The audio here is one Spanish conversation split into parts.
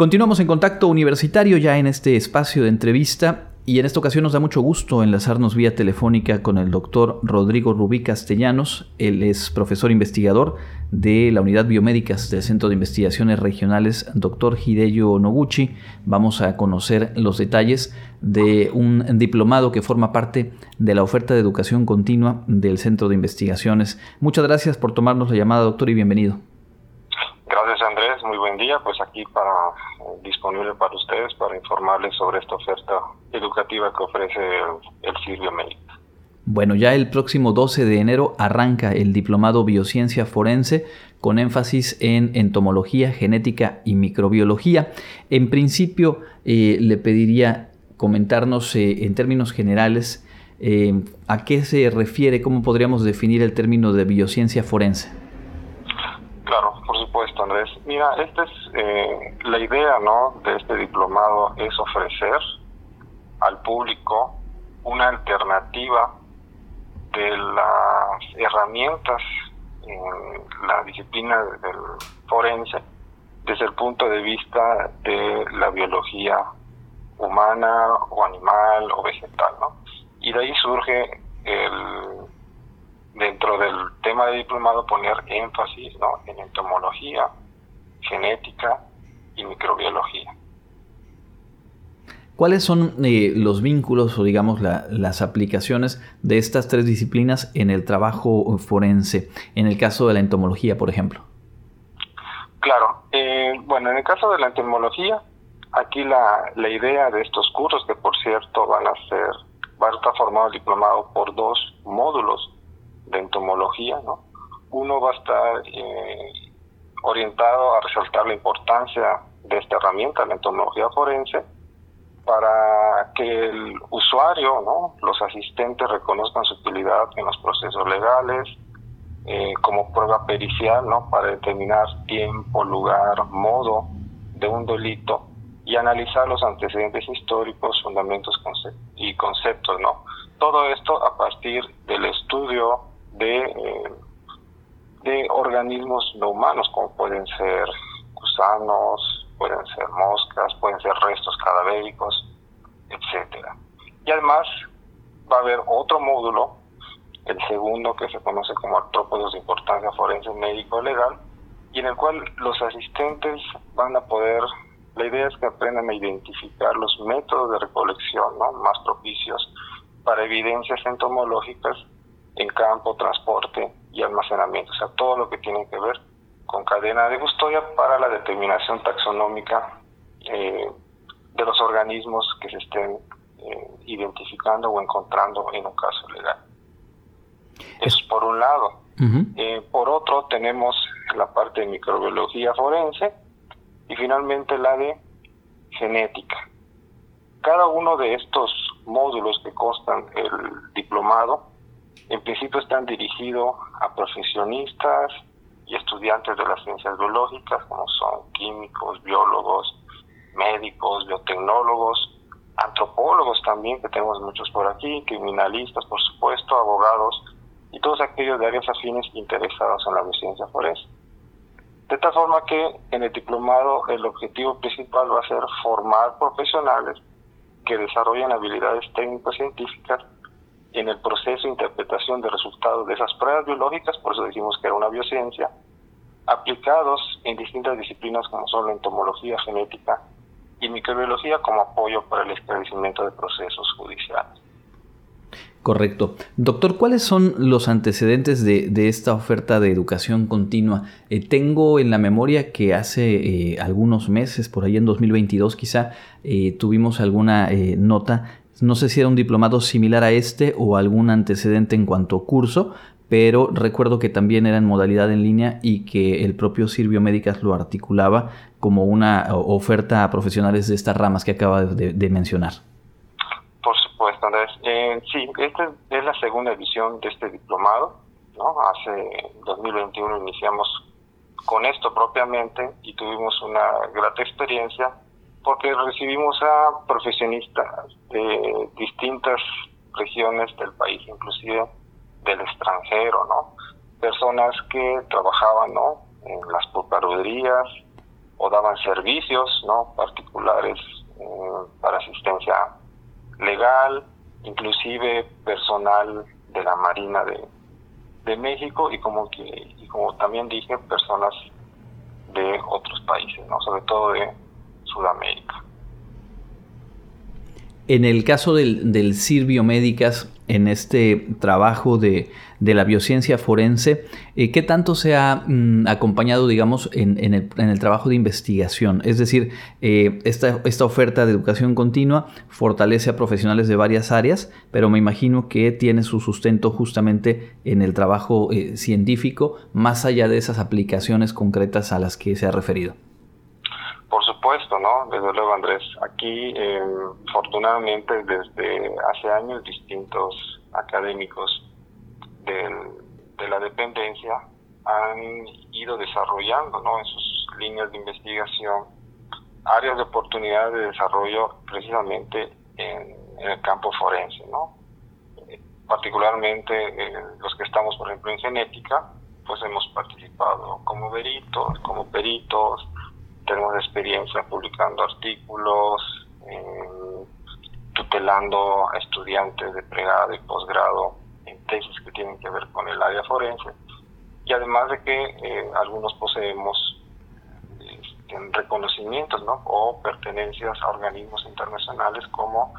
Continuamos en contacto universitario ya en este espacio de entrevista y en esta ocasión nos da mucho gusto enlazarnos vía telefónica con el doctor Rodrigo Rubí Castellanos. Él es profesor investigador de la Unidad Biomédicas del Centro de Investigaciones Regionales, doctor Hideyo Noguchi. Vamos a conocer los detalles de un diplomado que forma parte de la oferta de educación continua del Centro de Investigaciones. Muchas gracias por tomarnos la llamada, doctor, y bienvenido. Muy buen día. Pues aquí para eh, disponible para ustedes para informarles sobre esta oferta educativa que ofrece el, el Médico. Bueno, ya el próximo 12 de enero arranca el diplomado Biociencia Forense con énfasis en entomología, genética y microbiología. En principio, eh, le pediría comentarnos eh, en términos generales a qué se refiere, cómo podríamos definir el término de biociencia forense. Mira, esta es eh, la idea, ¿no? De este diplomado es ofrecer al público una alternativa de las herramientas en la disciplina del forense desde el punto de vista de la biología humana o animal o vegetal, ¿no? Y de ahí surge el dentro del tema de diplomado poner énfasis ¿no? en entomología, genética y microbiología. ¿Cuáles son eh, los vínculos o digamos las aplicaciones de estas tres disciplinas en el trabajo forense, en el caso de la entomología, por ejemplo? Claro, eh, bueno, en el caso de la entomología, aquí la, la idea de estos cursos, que por cierto van a ser, va a estar formado el diplomado por dos módulos, de entomología, ¿no? Uno va a estar eh, orientado a resaltar la importancia de esta herramienta, la entomología forense, para que el usuario, ¿no? los asistentes reconozcan su utilidad en los procesos legales, eh, como prueba pericial, ¿no? para determinar tiempo, lugar, modo de un delito y analizar los antecedentes históricos, fundamentos y conceptos, ¿no? Todo esto a partir del estudio de, eh, de organismos no humanos, como pueden ser gusanos, pueden ser moscas, pueden ser restos cadavéricos, etcétera. Y además va a haber otro módulo, el segundo que se conoce como artrópodos de importancia forense médico legal, y en el cual los asistentes van a poder, la idea es que aprendan a identificar los métodos de recolección ¿no? más propicios para evidencias entomológicas en campo, transporte y almacenamiento, o sea, todo lo que tiene que ver con cadena de custodia para la determinación taxonómica eh, de los organismos que se estén eh, identificando o encontrando en un caso legal. Eso es por un lado. Eh, por otro, tenemos la parte de microbiología forense y finalmente la de genética. Cada uno de estos módulos que constan el diplomado en principio están dirigidos a profesionistas y estudiantes de las ciencias biológicas, como son químicos, biólogos, médicos, biotecnólogos, antropólogos también, que tenemos muchos por aquí, criminalistas, por supuesto, abogados y todos aquellos de áreas afines interesados en la ciencia forense. De tal forma que en el diplomado el objetivo principal va a ser formar profesionales que desarrollen habilidades técnico-científicas en el proceso de interpretación de resultados de esas pruebas biológicas, por eso dijimos que era una biociencia, aplicados en distintas disciplinas como son la entomología genética y microbiología como apoyo para el esclarecimiento de procesos judiciales. Correcto. Doctor, ¿cuáles son los antecedentes de, esta oferta de educación continua? Eh, tengo en la memoria que hace eh, algunos meses, por ahí en 2022 quizá, eh, tuvimos alguna nota no sé si era un diplomado similar a este o algún antecedente en cuanto a curso, pero recuerdo que también era en modalidad en línea y que el propio Sirvio Médicas lo articulaba como una oferta a profesionales de estas ramas que acaba de, mencionar. Por supuesto, Andrés. Eh, sí, esta es la segunda edición de este diplomado. ¿no? Hace 2021 iniciamos con esto propiamente y tuvimos una grata experiencia porque recibimos a profesionistas de distintas regiones del país, inclusive del extranjero, ¿no? Personas que trabajaban, ¿no? En las procuradurías o daban servicios no particulares eh, para asistencia legal, inclusive personal de la Marina de, de México y como que y como también dije personas de otros países, no sobre todo de Sudamérica. En el caso del, del CIR en este trabajo de, la biociencia forense, eh, ¿qué tanto se ha mm, acompañado, digamos, en, el, trabajo de investigación? Es decir, eh, esta, esta, oferta de educación continua fortalece a profesionales de varias áreas, pero me imagino que tiene su sustento justamente en el trabajo eh, científico, más allá de esas aplicaciones concretas a las que se ha referido. Por supuesto, ¿no? Desde luego, Andrés. Aquí, eh, afortunadamente, desde hace años, distintos académicos de la dependencia han ido desarrollando, ¿no? En sus líneas de investigación áreas de oportunidad de desarrollo precisamente en, el campo forense, ¿no? particularmente eh, los que estamos, por ejemplo, en genética, pues hemos participado como peritos, como peritos, tenemos experiencia publicando artículos, tutelando a estudiantes de pregrado y posgrado en tesis que tienen que ver con el área forense. Y además de que eh, algunos poseemos este, reconocimientos ¿no? o pertenencias a organismos internacionales como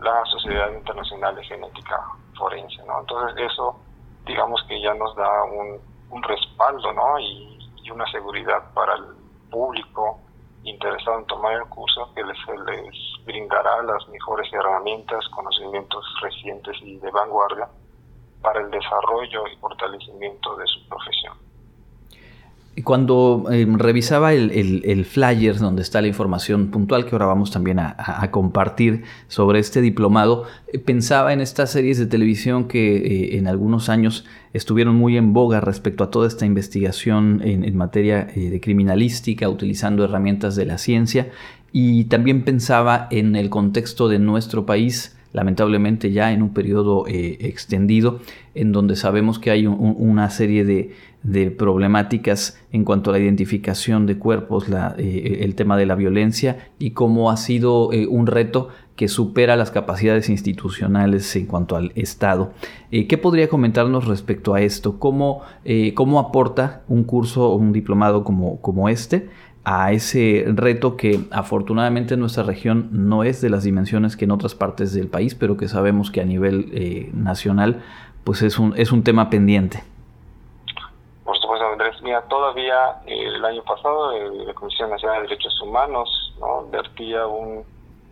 la Sociedad Internacional de Genética Forense. ¿no? Entonces eso digamos que ya nos da un, un respaldo ¿no? y, y una seguridad para el público interesado en tomar el curso que les, les brindará las mejores herramientas, conocimientos recientes y de vanguardia para el desarrollo y fortalecimiento de su profesión. Cuando em, revisaba el, el, flyer donde está la información puntual que ahora vamos también a, compartir sobre este diplomado, eh, pensaba en estas series de televisión que eh, en algunos años estuvieron muy en boga respecto a toda esta investigación en, materia eh, de criminalística, utilizando herramientas de la ciencia, y también pensaba en el contexto de nuestro país, lamentablemente ya en un periodo extendido, en donde sabemos que hay una serie de problemáticas en cuanto a la identificación de cuerpos, eh, el tema de la violencia y cómo ha sido eh, un reto que supera las capacidades institucionales en cuanto al Estado. Eh, ¿Qué podría comentarnos respecto a esto? ¿Cómo, cómo aporta un curso o un diplomado como, como este a ese reto que afortunadamente en nuestra región no es de las dimensiones que en otras partes del país, pero que sabemos que a nivel nacional pues es un, es un tema pendiente? Mira, todavía eh, el año pasado eh, la Comisión Nacional de Derechos Humanos ¿no? vertía un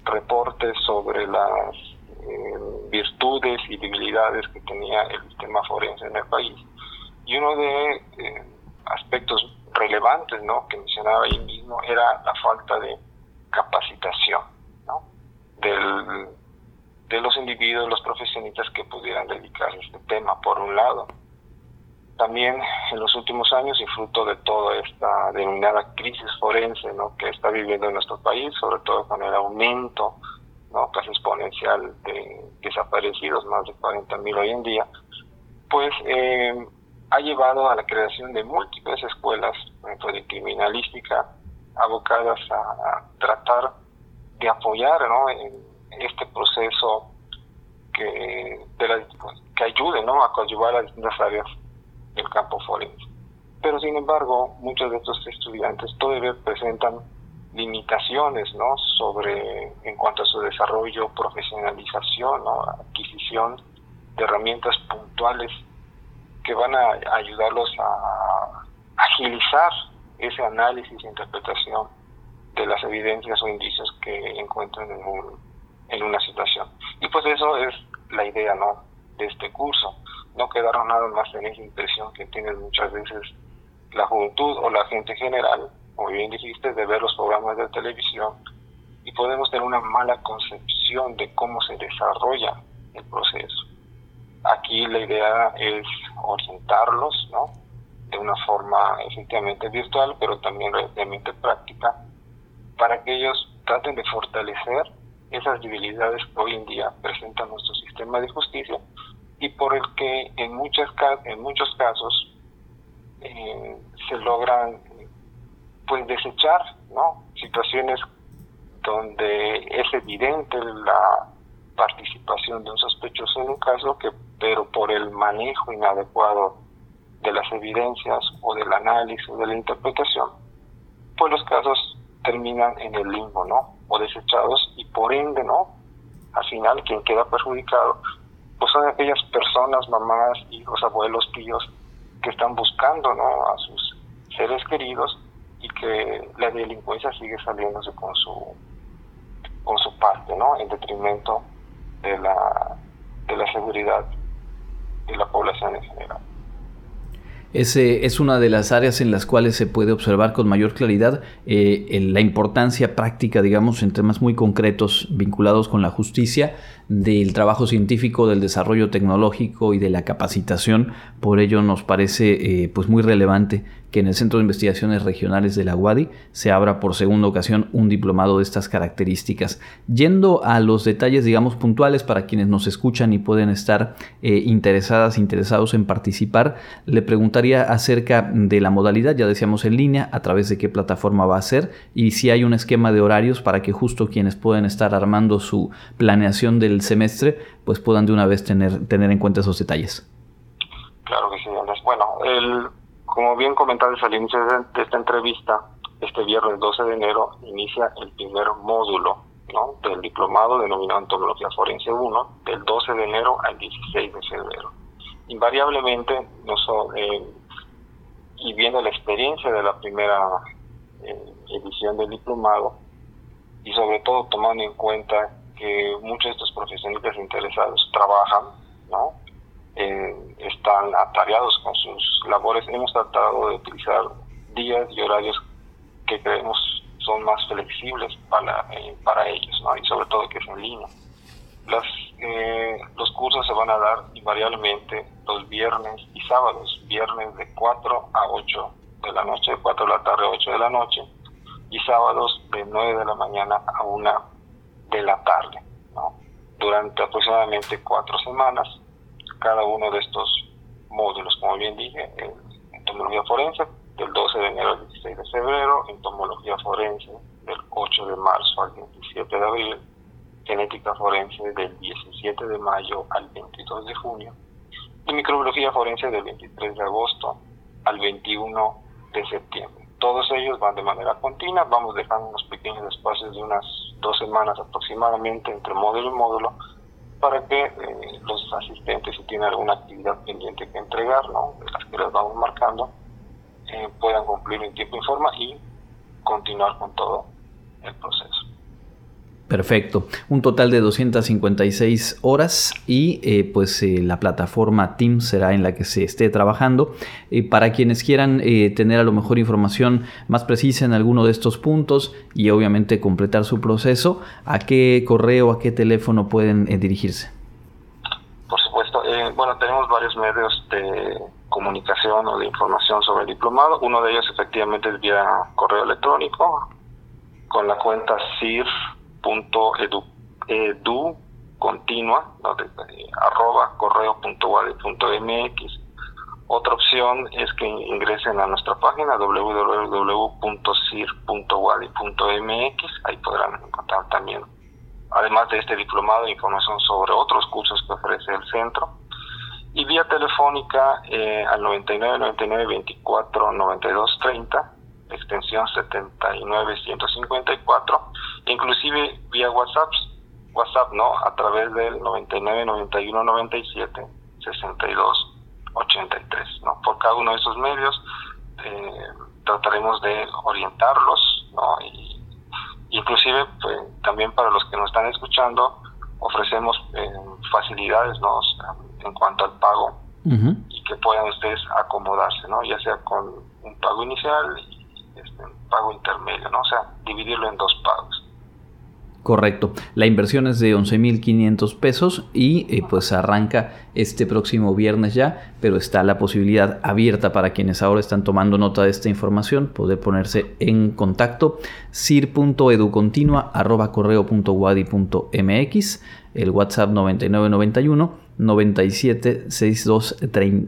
reporte sobre las eh, virtudes y debilidades que tenía el sistema forense en el país. Y uno de aspectos relevantes ¿no? que mencionaba ahí mismo era la falta de capacitación ¿no? Del, de los individuos, los profesionistas que pudieran dedicarse a este tema, por un lado también en los últimos años y fruto de toda esta denominada crisis forense ¿no? que está viviendo nuestro país, sobre todo con el aumento ¿no? casi exponencial de desaparecidos, más de 40.000 hoy en día, pues eh, ha llevado a la creación de múltiples escuelas de criminalística abocadas a, tratar de apoyar ¿no? en este proceso que, de que ayude ¿no? a coadyuvar a distintas áreas el campo forense. Pero sin embargo, muchos de estos estudiantes todavía presentan limitaciones ¿no? sobre en cuanto a su desarrollo, profesionalización, ¿no? adquisición de herramientas puntuales que van a ayudarlos a agilizar ese análisis e interpretación de las evidencias o indicios que encuentran en, un, en una situación. Y pues eso es la idea ¿no? de este curso no quedaron nada más en esa impresión que tienen muchas veces la juventud o la gente general, como bien dijiste, de ver los programas de televisión y podemos tener una mala concepción de cómo se desarrolla el proceso. Aquí la idea es orientarlos, ¿no? De una forma efectivamente virtual, pero también realmente práctica, para que ellos traten de fortalecer esas debilidades que hoy en día presenta nuestro sistema de justicia y por el que en, muchas, en muchos casos eh, se logran pues desechar no situaciones donde es evidente la participación de un sospechoso en un caso que pero por el manejo inadecuado de las evidencias o del análisis o de la interpretación pues los casos terminan en el limbo no o desechados y por ende no al final quien queda perjudicado pues son aquellas personas mamás hijos abuelos tíos que están buscando ¿no? a sus seres queridos y que la delincuencia sigue saliéndose con su con su parte, ¿no? En detrimento de la de la seguridad de la población en general. Ese es una de las áreas en las cuales se puede observar con mayor claridad eh, la importancia práctica, digamos, en temas muy concretos vinculados con la justicia, del trabajo científico, del desarrollo tecnológico y de la capacitación. Por ello nos parece eh, pues muy relevante que en el Centro de Investigaciones Regionales de la UADI se abra por segunda ocasión un diplomado de estas características. Yendo a los detalles, digamos, puntuales para quienes nos escuchan y pueden estar eh, interesadas, interesados en participar, le preguntaría acerca de la modalidad, ya decíamos en línea, a través de qué plataforma va a ser y si hay un esquema de horarios para que justo quienes pueden estar armando su planeación del semestre, pues puedan de una vez tener, tener en cuenta esos detalles. Claro que sí, Andrés. Bueno, el como bien comentaste al inicio de, esta entrevista, este viernes 12 de enero inicia el primer módulo ¿no? del diplomado denominado Entomología Forense 1, del 12 de enero al 16 de febrero. Invariablemente, eh, y viendo la experiencia de la primera eh, edición del diplomado, y sobre todo tomando en cuenta que muchos de estos profesionales interesados trabajan, ¿no? Eh, están atareados con sus labores. Hemos tratado de utilizar días y horarios que creemos son más flexibles para, eh, para ellos, ¿no? y sobre todo que es en línea. Las, eh, los cursos se van a dar invariablemente los viernes y sábados, viernes de 4 a 8 de la noche, de 4 de la tarde a 8 de la noche, y sábados de 9 de la mañana a 1 de la tarde, ¿no? durante aproximadamente cuatro semanas cada uno de estos módulos, como bien dije, entomología forense del 12 de enero al 16 de febrero, entomología forense del 8 de marzo al 27 de abril, genética forense del 17 de mayo al 22 de junio y microbiología forense del 23 de agosto al 21 de septiembre. Todos ellos van de manera continua, vamos dejando unos pequeños espacios de unas dos semanas aproximadamente entre módulo y módulo para que eh, los asistentes, si tienen alguna actividad pendiente que entregar, ¿no? las que les vamos marcando, eh, puedan cumplir en tiempo y forma y continuar con todo el proceso. Perfecto. Un total de 256 horas y eh, pues eh, la plataforma Teams será en la que se esté trabajando. Eh, para quienes quieran tener a lo mejor información más precisa en alguno de estos puntos y obviamente completar su proceso, ¿a qué correo, a qué teléfono pueden dirigirse? Por supuesto. bueno, tenemos varios medios de comunicación o de información sobre el diplomado. Uno de ellos efectivamente es vía correo electrónico con la cuenta CIR punto edu, edu continua, eh, arroba correo punto punto mx. Otra opción es que ingresen a nuestra página www.cir.wadi.mx, ahí podrán encontrar también, además de este diplomado, información sobre otros cursos que ofrece el centro. Y vía telefónica eh, al 99 99 24 92 30 extensión 79154, inclusive vía WhatsApp, WhatsApp, ¿no? A través del 99 91 97 62 83, ¿no? Por cada uno de esos medios eh, trataremos de orientarlos, ¿no? Y, inclusive, pues, también para los que nos están escuchando, ofrecemos eh, facilidades, ¿no? En cuanto al pago y que puedan ustedes acomodarse, ¿no? Ya sea con un pago inicial este, pago intermedio, ¿no? O sea, dividirlo en dos pagos. Correcto. La inversión es de 11.500 pesos y eh, pues arranca este próximo viernes ya, pero está la posibilidad abierta para quienes ahora están tomando nota de esta información, poder ponerse en contacto cir.educontinua@correo.wadi.mx, el WhatsApp 9991 97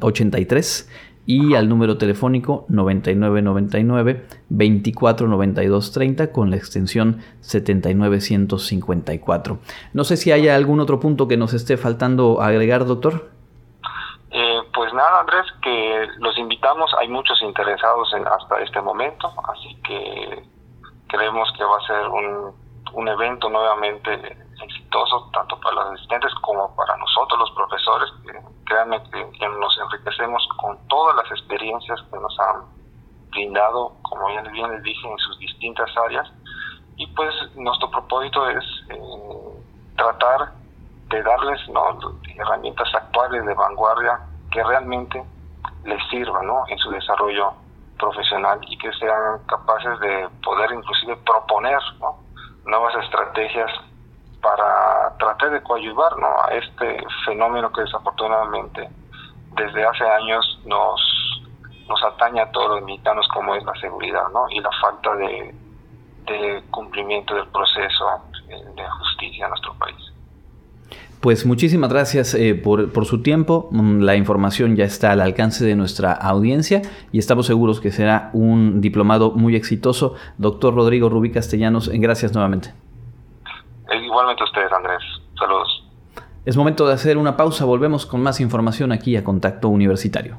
83 y al número telefónico 9999 249230 con la extensión 79154. No sé si haya algún otro punto que nos esté faltando agregar, doctor. Eh, pues nada, Andrés, que los invitamos. Hay muchos interesados en, hasta este momento, así que creemos que va a ser un, un evento nuevamente exitoso tanto para los asistentes como para nosotros los profesores. créanme que, nos enriquecemos con todas las experiencias que nos han brindado, como ya bien les dije, en sus distintas áreas. Y pues nuestro propósito es eh, tratar de darles ¿no? herramientas actuales de vanguardia que realmente les sirvan ¿no? en su desarrollo profesional y que sean capaces de poder inclusive proponer nuevas estrategias para tratar de coadyuvar a este fenómeno que desafortunadamente desde hace años nos, nos atañe a todos los mexicanos como es la seguridad ¿no? y la falta de, de cumplimiento del proceso de justicia en nuestro país. Pues muchísimas gracias eh, por, por, su tiempo. Mm, la información ya está al alcance de nuestra audiencia y estamos seguros que será un diplomado muy exitoso. Doctor Rodrigo Rubí Castellanos, gracias nuevamente. Igualmente a ustedes, Andrés. Saludos. Es momento de hacer una pausa. Volvemos con más información aquí a Contacto Universitario.